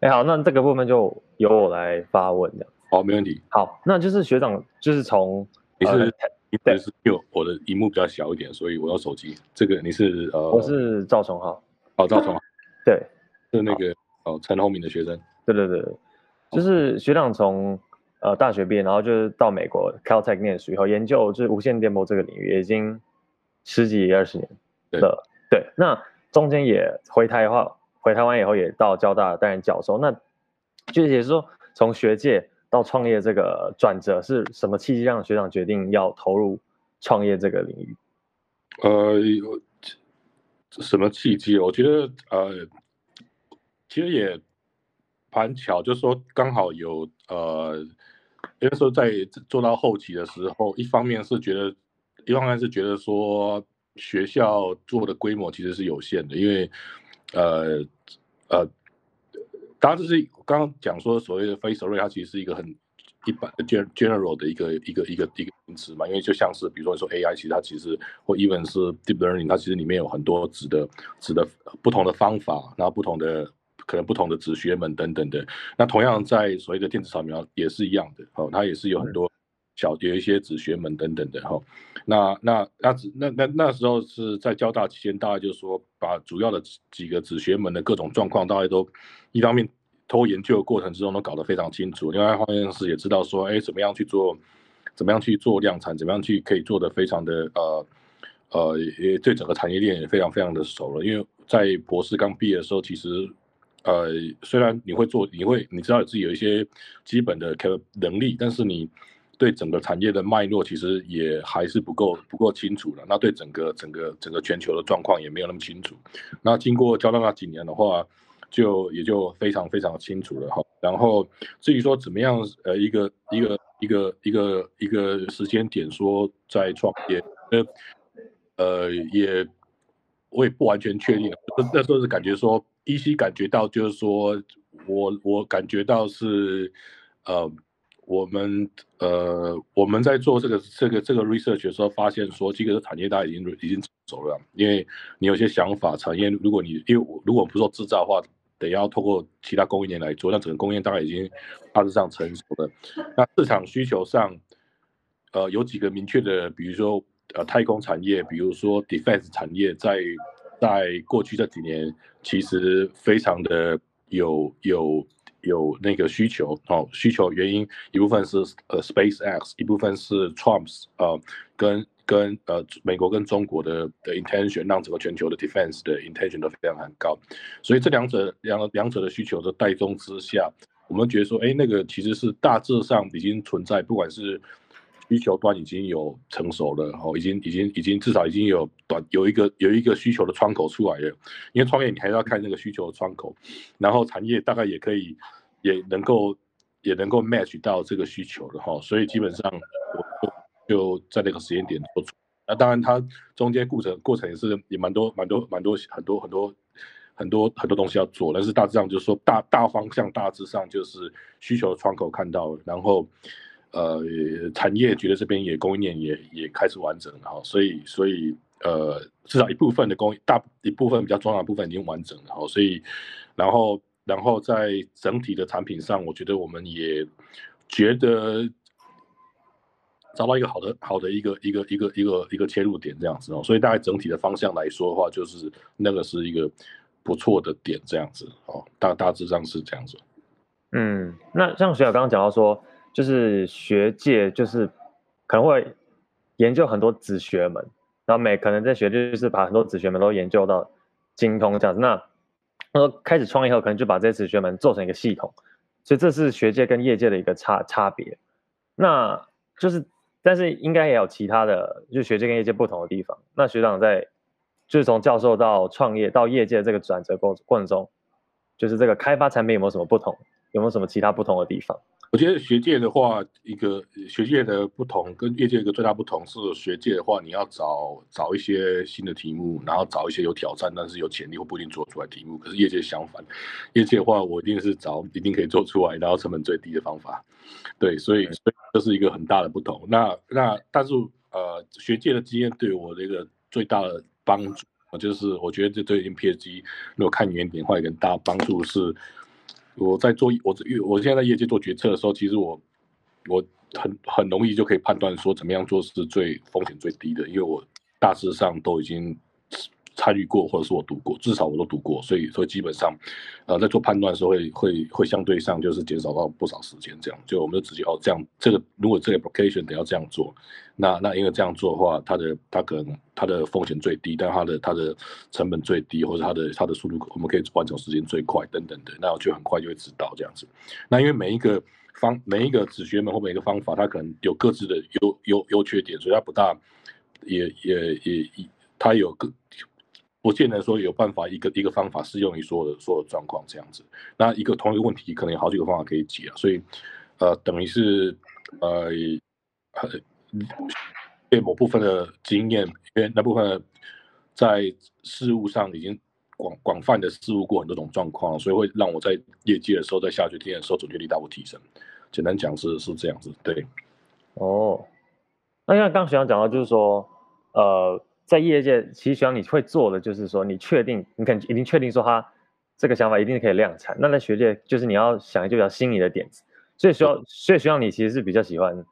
哎，好，那这个部分就由我来发问这样。好，没问题。好，那就是学长，就是从你是你是因为我的荧幕比较小一点，所以我用手机。这个你是呃，我是赵崇浩。哦，赵崇浩。对，是那个哦，陈宏明的学生。对对对，就是学长从呃大学毕业，然后就是到美国 Caltech 念书以后，研究就是无线电波这个领域，已经十几二十年了。对，那中间也回台话。回台湾以后也到交大担任教授，那具体说从学界到创业这个转折是什么契机让学长决定要投入创业这个领域？呃，什么契机？我觉得呃，其实也蛮巧，就是说刚好有呃，因为说在做到后期的时候，一方面是觉得，一方面是觉得说学校做的规模其实是有限的，因为。呃呃，当然这是刚刚讲说所谓的 face array，它其实是一个很一般的 general 的一个一个一个一个名词嘛，因为就像是比如说说 AI，其实它其实或 even 是 deep learning，它其实里面有很多指的指的不同的方法，然后不同的可能不同的子学门等等的。那同样在所谓的电子扫描也是一样的，哦，它也是有很多。小有一些子学门等等的哈，那那那那那那时候是在交大期间，大概就是说把主要的几个子学门的各种状况，大概都一方面偷研究的过程之中都搞得非常清楚，另外一方面是也知道说，哎，怎么样去做，怎么样去做量产，怎么样去可以做的非常的呃呃，也对整个产业链也非常非常的熟了。因为在博士刚毕业的时候，其实呃虽然你会做，你会你知道自己有一些基本的可能力，但是你对整个产业的脉络其实也还是不够不够清楚的，那对整个整个整个全球的状况也没有那么清楚。那经过交大那几年的话，就也就非常非常清楚了哈。然后至于说怎么样，呃，一个一个一个一个一个时间点说在创业，呃呃也我也不完全确定。那时候是感觉说依稀感觉到就是说我我感觉到是呃。我们呃，我们在做这个这个这个 research 的时候，发现说，这个产业大家已经已经走了，因为你有些想法，产业如果你因为如果不做制造的话，得要透过其他供应链来做，那整个供应链大概已经大致上成熟了。那市场需求上，呃，有几个明确的，比如说呃，太空产业，比如说 defense 产业，在在过去这几年，其实非常的有有。有那个需求哦，需求原因一部分是呃 SpaceX，一部分是 Trump's 呃跟跟呃美国跟中国的的 intention 让整个全球的 defense 的 intention 都非常很高，所以这两者两两者的需求的带动之下，我们觉得说，哎，那个其实是大致上已经存在，不管是。需求端已经有成熟了，哦，已经已经已经至少已经有短有一个有一个需求的窗口出来了。因为创业你还是要看那个需求的窗口，然后产业大概也可以也能够也能够 match 到这个需求的哈，所以基本上我就在那个时间点做。那当然它中间过程过程也是也蛮多蛮多蛮多很多很多很多很多东西要做，但是大致上就是说大大方向大致上就是需求窗口看到了，然后。呃，产业觉得这边也供应链也也开始完整了哈，所以所以呃，至少一部分的供应大一部分比较重要的部分已经完整了哈，所以然后然后在整体的产品上，我觉得我们也觉得找到一个好的好的一个一个一个一个一个切入点这样子哦，所以大概整体的方向来说的话，就是那个是一个不错的点这样子哦，大大致上是这样子。嗯，那像学长刚刚讲到说。就是学界就是可能会研究很多子学门，然后每可能在学界就是把很多子学门都研究到精通这样子。那说开始创业后，可能就把这些学门做成一个系统，所以这是学界跟业界的一个差差别。那就是，但是应该也有其他的，就学界跟业界不同的地方。那学长在就是从教授到创业到业界这个转折过过程中，就是这个开发产品有没有什么不同？有没有什么其他不同的地方？我觉得学界的话，一个学界的不同跟业界一个最大不同是，学界的话你要找找一些新的题目，然后找一些有挑战但是有潜力或不一定做出来题目。可是业界相反，业界的话我一定是找一定可以做出来，然后成本最低的方法。对，所以所以这是一个很大的不同。那那但是呃，学界的经验对我的一个最大的帮助，就是我觉得这对 MPG 如果看远点的话，一个大帮助是。我在做我我现在在业界做决策的时候，其实我我很很容易就可以判断说怎么样做是最风险最低的，因为我大致上都已经。参与过或者是我读过，至少我都读过，所以所以基本上，呃，在做判断的时候会会会相对上就是减少到不少时间，这样就我们就直接哦这样，这个如果这个 application 得要这样做，那那因为这样做的话，它的它可能它的风险最低，但它的它的成本最低，或者它的它的速度我们可以完成时间最快等等的，那我就很快就会知道这样子。那因为每一个方每一个子学门或每一个方法，它可能有各自的优优优缺点，所以它不大也也也它有各。不见得说有办法一个一个方法适用于所有的所有状况这样子，那一个同一个问题可能有好几个方法可以解，所以呃等于是呃对某部分的经验，因为那部分在事物上已经广广泛的事物过很多种状况，所以会让我在业界的时候，在下决定的时候准确率大幅提升。简单讲是是这样子，对。哦，那像刚学长讲到就是说呃。在业界，其实需要你会做的就是说，你确定，你肯已经确定说他这个想法一定可以量产。那在学界，就是你要想一个比较新颖的点子，所以需要，所以需要你其实是比较喜欢，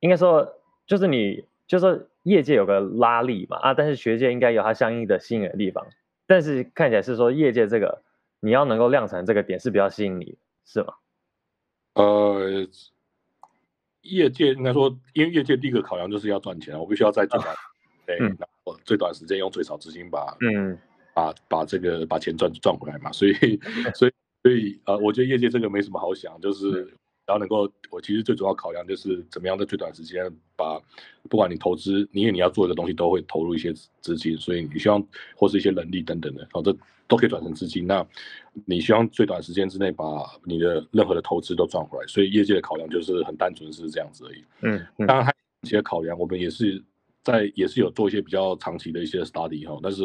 应该说就是你就是业界有个拉力嘛啊，但是学界应该有它相应的吸引的地方。但是看起来是说业界这个你要能够量产这个点是比较吸引你，是吗？呃，业界应该说，因为业界第一个考量就是要赚钱，我必须要再赚。对，然后最短时间用最少资金把，嗯，把把这个把钱赚赚回来嘛，所以 所以所以呃，我觉得业界这个没什么好想，就是然后能够，我其实最主要考量就是怎么样在最短时间把，不管你投资，因为你要做一个东西都会投入一些资金，所以你希望或是一些能力等等的，好这都可以转成资金。那你希望最短时间之内把你的任何的投资都赚回来，所以业界的考量就是很单纯是这样子而已。嗯，当然还有一些考量，我们也是。在也是有做一些比较长期的一些 study 哈，但是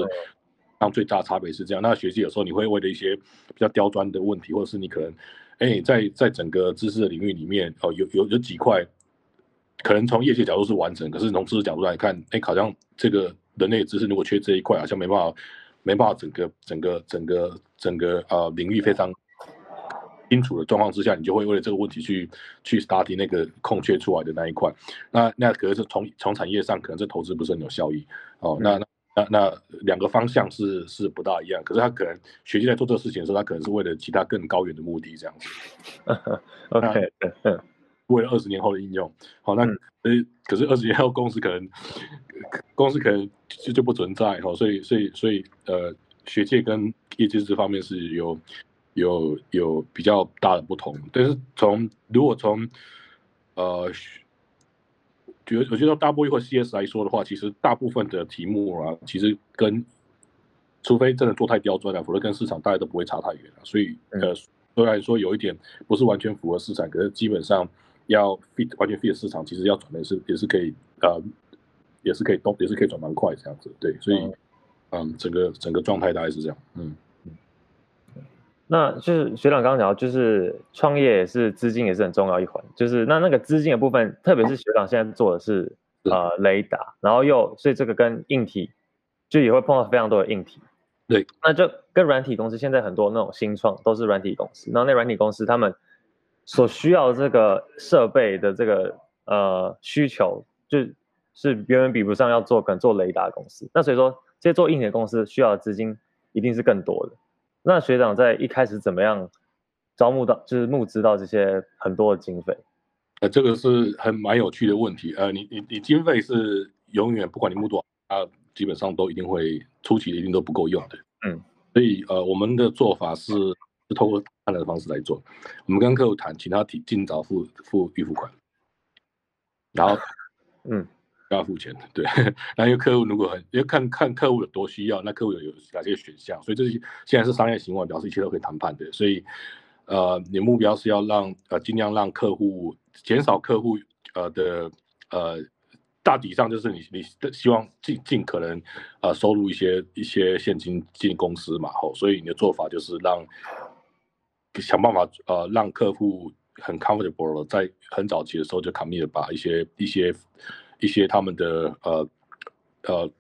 当最大差别是这样。那学习有时候你会为了一些比较刁钻的问题，或者是你可能，哎，在在整个知识的领域里面，哦，有有有几块，可能从业界角度是完整，可是从知识角度来看，哎，好像这个人类知识如果缺这一块，好像没办法，没办法整个整个整个整个呃领域非常。清楚的状况之下，你就会为了这个问题去去 study 那个空缺出来的那一块。那那可能是从从产业上，可能这投资不是很有效益哦。那那那那两个方向是是不大一样。可是他可能学习在做这个事情的时候，他可能是为了其他更高远的目的这样子。OK，为了二十年后的应用。好，那呃，可是二十年后公司可能公司可能就就不存在哈。所以所以所以呃，学界跟业界这方面是有。有有比较大的不同，但是从如果从呃，觉得我觉得大波或 CS 来说的话，其实大部分的题目啊，其实跟除非真的做太刁钻了，否则跟市场大家都不会差太远了。所以呃，虽然说有一点不是完全符合市场，可是基本上要 fit 完全 fit 市场，其实要转的是也是可以呃，也是可以动，也是可以转蛮快这样子。对，所以嗯，整个整个状态大概是这样，嗯。那就是学长刚刚讲到，就是创业也是资金也是很重要一环，就是那那个资金的部分，特别是学长现在做的是呃雷达，然后又所以这个跟硬体就也会碰到非常多的硬体，对，那就跟软体公司现在很多那种新创都是软体公司，然后那软体公司他们所需要这个设备的这个呃需求，就是远远比不上要做可能做雷达公司，那所以说这些做硬体的公司需要的资金一定是更多的。那学长在一开始怎么样招募到，就是募资到这些很多的经费？呃，这个是很蛮有趣的问题。呃，你你你经费是永远不管你募多少，它，基本上都一定会初期一定都不够用的。嗯，所以呃，我们的做法是是通过谈的方式来做。我们跟客户谈，请他提尽早付付预付款，然后嗯。要付钱的，对。那因为客户如果很，因为看看客户有多需要，那客户有有哪些选项，所以这是现在是商业行为，表示一切都可以谈判的。所以，呃，你目标是要让呃尽量让客户减少客户呃的呃大体上就是你你的希望尽尽可能呃收入一些一些现金进公司嘛，吼。所以你的做法就是让想办法呃让客户很 comfortable 在很早期的时候就 commit 把一些。一些他们的呃呃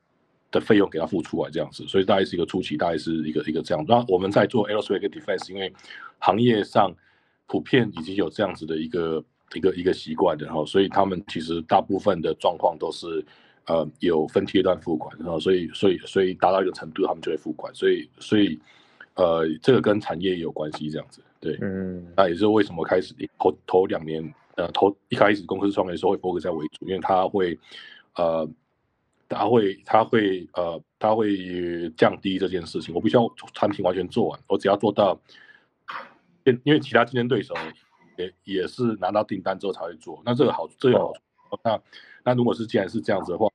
的费用给他付出来这样子，所以大概是一个初期，大概是一个一个这样。那我们在做 aerospace defense，因为行业上普遍已经有这样子的一个一个一个习惯的哈，所以他们其实大部分的状况都是呃有分阶段付款，然后所以所以所以达到一个程度，他们就会付款，所以所以呃这个跟产业也有关系这样子，对，嗯，那也是为什么开始头头两年呃头一开始公司创业的时候会 focus 在为主，因为它会呃。他会，他会，呃，他会降低这件事情。我不需要产品完全做完，我只要做到，因因为其他竞争对手也也是拿到订单之后才会做。那这个好，这个好处。那那如果是既然是这样子的话，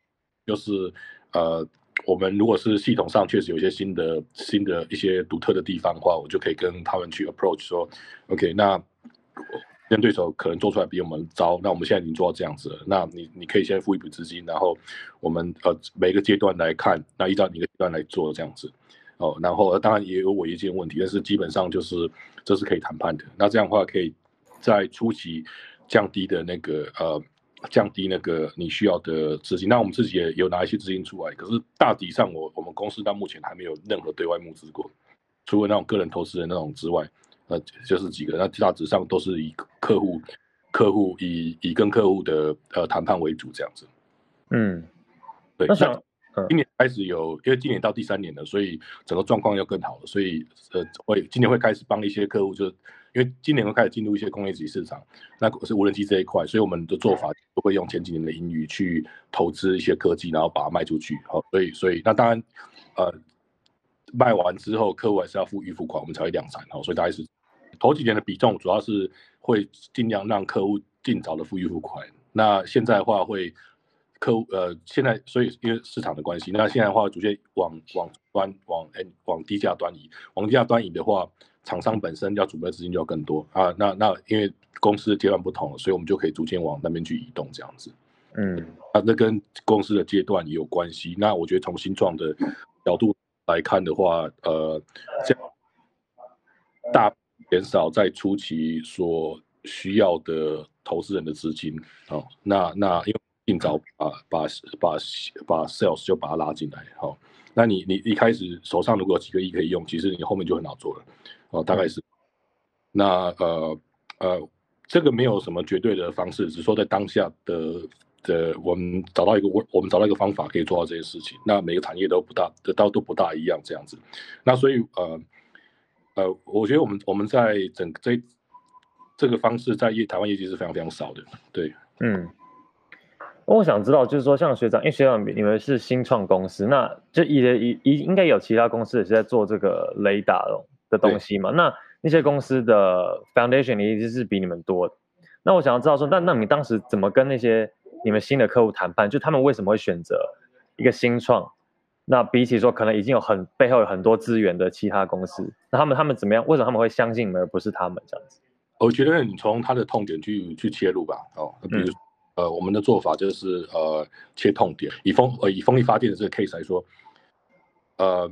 就是呃，我们如果是系统上确实有一些新的新的一些独特的地方的话，我就可以跟他们去 approach 说，OK，那。跟对手可能做出来比我们糟，那我们现在已经做到这样子了。那你你可以先付一笔资金，然后我们呃每个阶段来看，那依照你的阶段来做这样子哦。然后当然也有违约金问题，但是基本上就是这是可以谈判的。那这样的话可以在初期降低的那个呃降低那个你需要的资金。那我们自己也有拿一些资金出来，可是大体上我我们公司到目前还没有任何对外募资过，除了那种个人投资人那种之外。呃，就是几个，那大致上都是以客户、客户以以跟客户的呃谈判为主这样子。嗯，对。那今年开始有，因为今年到第三年了，所以整个状况要更好了，所以呃会今年会开始帮一些客户，就是因为今年会开始进入一些工业级市场，那是无人机这一块，所以我们的做法都会用前几年的盈余去投资一些科技，然后把它卖出去。好，所以所以那当然呃。卖完之后，客户还是要付预付款，我们才会量产哦。所以大概是头几年的比重，主要是会尽量让客户尽早的付预付款。那现在的话，会客户呃，现在所以因为市场的关系，那现在的话逐渐往往端往哎往低价端移。往低价端移的话，厂商本身要准备资金就要更多啊。那那因为公司的阶段不同，所以我们就可以逐渐往那边去移动这样子。嗯，啊，那跟公司的阶段也有关系。那我觉得从新创的角度。来看的话，呃，这样大减少在初期所需要的投资人的资金，好，那那因为尽早把把把把 sales 就把它拉进来，好，那你你一开始手上如果有几个亿可以用，其实你后面就很好做了，哦，大概是，那呃呃，这个没有什么绝对的方式，只说在当下的。的，我们找到一个我，我们找到一个方法可以做到这些事情。那每个产业都不大，的都都不大一样这样子。那所以呃呃，我觉得我们我们在整个这这个方式在业台湾业绩是非常非常少的。对，嗯。我想知道，就是说像学长，因为学长你们是新创公司，那就也也也应该有其他公司也是在做这个雷达的东西嘛？那那些公司的 foundation 一定是比你们多。那我想要知道说，那那你当时怎么跟那些你们新的客户谈判，就他们为什么会选择一个新创？那比起说可能已经有很背后有很多资源的其他公司，那他们他们怎么样？为什么他们会相信你们而不是他们这样子？我觉得你从他的痛点去去切入吧。哦，比如呃，我们的做法就是呃切痛点。以风呃以风力发电的这个 case 来说，呃，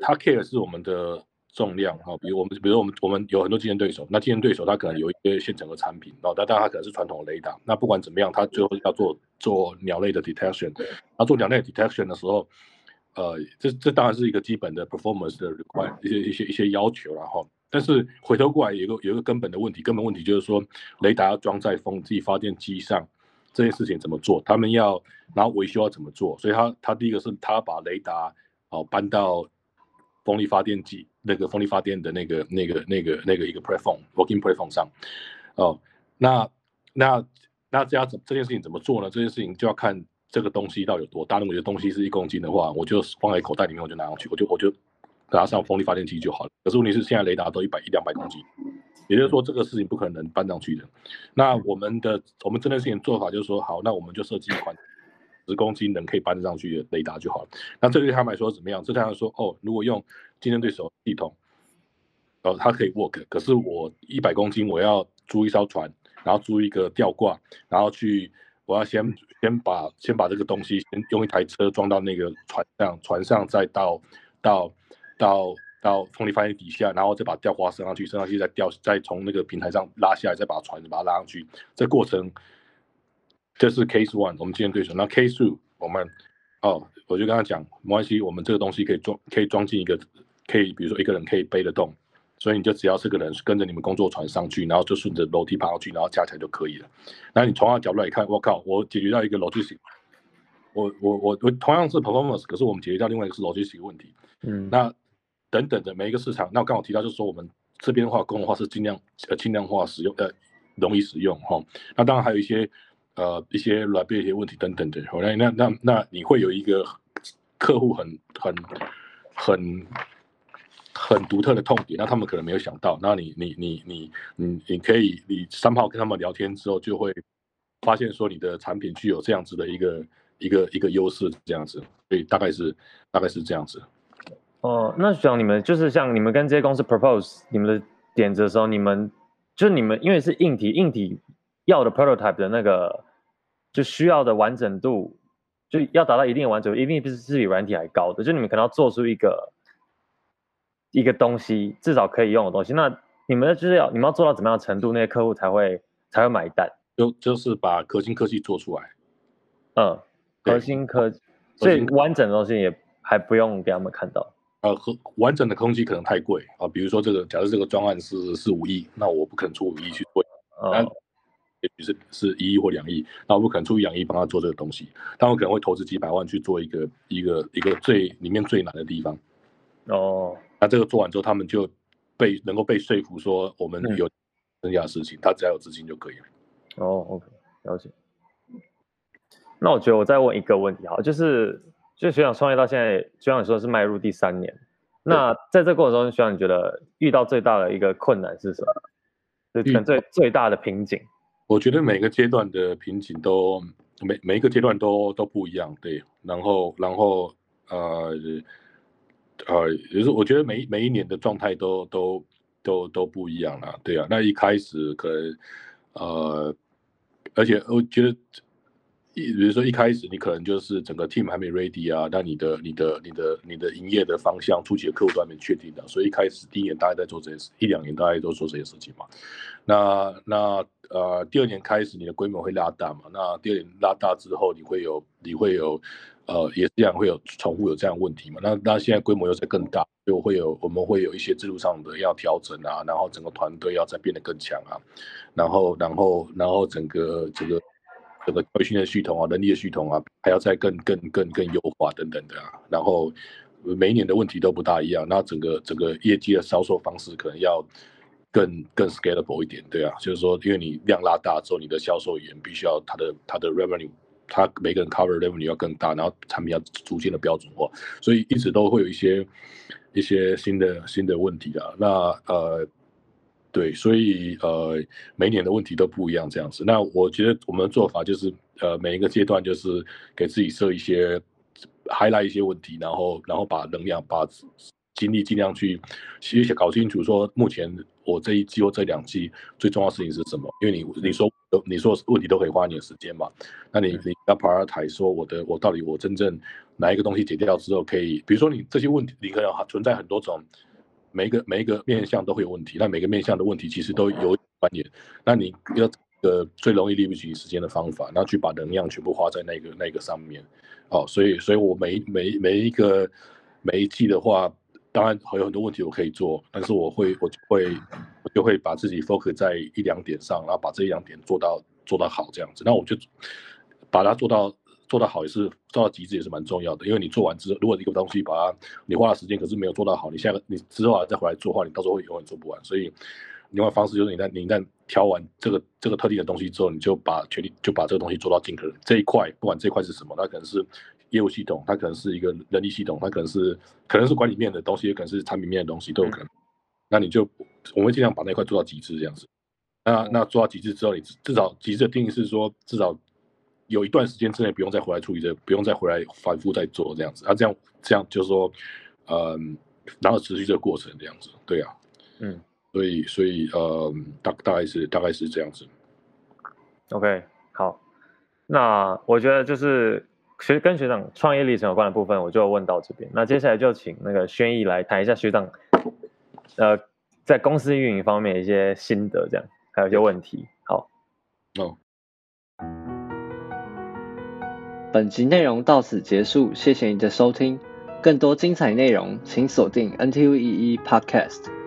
他 care 是我们的。重量哈，比如我们，比如我们，我们有很多竞争对手。那竞争对手他可能有一些现成的产品，然后但但他可能是传统雷达。那不管怎么样，他最后要做做鸟类的 detection。那做鸟类 detection 的时候，呃，这这当然是一个基本的 performance 的 require 一些一些一些要求。然后，但是回头过来有一个有一个根本的问题，根本问题就是说，雷达要装在风机发电机上，这件事情怎么做？他们要然后维修要怎么做？所以他他第一个是他把雷达哦搬到。风力发电机那个风力发电的那个那个那个那个一个 platform working platform 上，哦，那那那这样子这件事情怎么做呢？这件事情就要看这个东西到底有多大。如果东西是一公斤的话，我就放在口袋里面，我就拿上去，我就我就拿上风力发电机就好了。可是问题是现在雷达都一百一两百公斤，也就是说这个事情不可能搬上去的。那我们的我们这件事情做法就是说，好，那我们就设计一款。十公斤能可以搬得上去的雷达就好了。那这对他们来说怎么样？这对他们说，哦，如果用竞争对手系统，哦，它可以 work。可是我一百公斤，我要租一艘船，然后租一个吊挂，然后去，我要先先把先把这个东西先用一台车装到那个船上，船上再到到到到风力发电底下，然后再把吊挂升上去，升上去再吊，再从那个平台上拉下来，再把船把它拉上去。这过程。这是 case one，我们今天对手。那 case two，我们哦，我就跟他讲，没关系，我们这个东西可以装，可以装进一个，可以比如说一个人可以背得动，所以你就只要是个人跟着你们工作船上去，然后就顺着楼梯爬上去，然后加起来就可以了。那你从他角度来看，我靠，我解决掉一个逻辑性，我我我我同样是 performance，可是我们解决掉另外一个是逻辑性问题。嗯，那等等的每一个市场，那我刚好提到就是说我们这边的话，公的话是尽量呃轻量化使用，呃容易使用哈。那当然还有一些呃一些软便一些问题等等的。那那那那你会有一个客户很很很很很独特的痛点，那他们可能没有想到。那你你你你你你可以你三炮跟他们聊天之后，就会发现说你的产品具有这样子的一个一个一个优势，这样子。所以大概是大概是这样子。哦，那像你们就是像你们跟这些公司 propose 你们的点子的时候，你们就你们因为是硬体，硬体要的 prototype 的那个就需要的完整度，就要达到一定的完整度，一定不是是比软体还高的。就你们可能要做出一个一个东西，至少可以用的东西。那你们就是要你们要做到怎么样程度，那些客户才会才会买单？就就是把核心科技做出来。嗯，核心科技，所以完整的东西也还不用给他们看到。呃，和完整的空气可能太贵啊。比如说这个，假设这个专案是是五亿，那我不可能出五亿去做，那也许是是一亿或两亿，那我不可能出一两亿帮他做这个东西，但我可能会投资几百万去做一个一个一个最里面最难的地方。哦，那这个做完之后，他们就被能够被说服说我们有剩下的事情，他只要有资金就可以了。哦，OK，了解。那我觉得我再问一个问题，好，就是。就学长创业到现在，就像你说是迈入第三年。那在这过程中，学长你觉得遇到最大的一个困难是什么？最最最大的瓶颈？我觉得每个阶段的瓶颈都每每一个阶段都都不一样，对。然后然后呃呃，也是我觉得每每一年的状态都都都都不一样了，对啊。那一开始可能呃，而且我觉得。一比如说一开始你可能就是整个 team 还没 ready 啊，那你的你的你的你的营业的方向、初期的客户都还没确定的，所以一开始第一年大家在做这些事，一两年大家都做这些事情嘛。那那呃第二年开始你的规模会拉大嘛，那第二年拉大之后你会有你会有呃也这样会有重复有这样问题嘛？那那现在规模又在更大，就会有我们会有一些制度上的要调整啊，然后整个团队要再变得更强啊，然后然后然后整个这个。整个培训的系统啊，能力的系统啊，还要再更更更更优化等等的啊。然后每一年的问题都不大一样，那整个整个业绩的销售方式可能要更更 scalable 一点，对啊，就是说，因为你量拉大之后，你的销售员必须要他的他的 revenue，他每个人 cover revenue 要更大，然后产品要逐渐的标准化，所以一直都会有一些一些新的新的问题啊。那呃。对，所以呃，每年的问题都不一样，这样子。那我觉得我们的做法就是，呃，每一个阶段就是给自己设一些 highlight 一些问题，然后然后把能量、把精力尽量去其实搞清楚，说目前我这一季或这两季最重要的事情是什么。因为你你说你说问题都可以花你的时间嘛，那你你要 prioritize 说我的我到底我真正哪一个东西解掉之后可以，比如说你这些问题，你可能存在很多种。每一个每一个面向都会有问题，那每个面向的问题其实都有关联。那你要呃最容易利用起时间的方法，然后去把能量全部花在那个那个上面。哦，所以所以我每每每一个每一季的话，当然还有很多问题我可以做，但是我会我就会我就会把自己 focus 在一两点上，然后把这一两点做到做到好这样子。那我就把它做到。做到好也是做到极致也是蛮重要的，因为你做完之后，如果一个东西把它你花了时间，可是没有做到好，你下个你之后再回来做的话，你到时候会永远做不完。所以另外方式就是你在你在挑完这个这个特定的东西之后，你就把全力就把这个东西做到尽可能这一块，不管这一块是什么，它可能是业务系统，它可能是一个人力系统，它可能是可能是管理面的东西，也可能是产品面的东西都有可能。那你就我们尽量把那块做到极致这样子。那那做到极致之后，你至少极致的定义是说至少。有一段时间之内不用再回来处理这，不用再回来反复再做这样子，啊，这样这样就是说，嗯，然后持续这个过程这样子，对啊，嗯，所以所以呃，大大概是大概是这样子。OK，好，那我觉得就是学跟学长创业历程有关的部分，我就问到这边。那接下来就请那个轩逸来谈一下学长，呃，在公司运营方面一些心得，这样还有一些问题。好，哦。本集内容到此结束，谢谢你的收听。更多精彩内容，请锁定 NTU 一一 Podcast。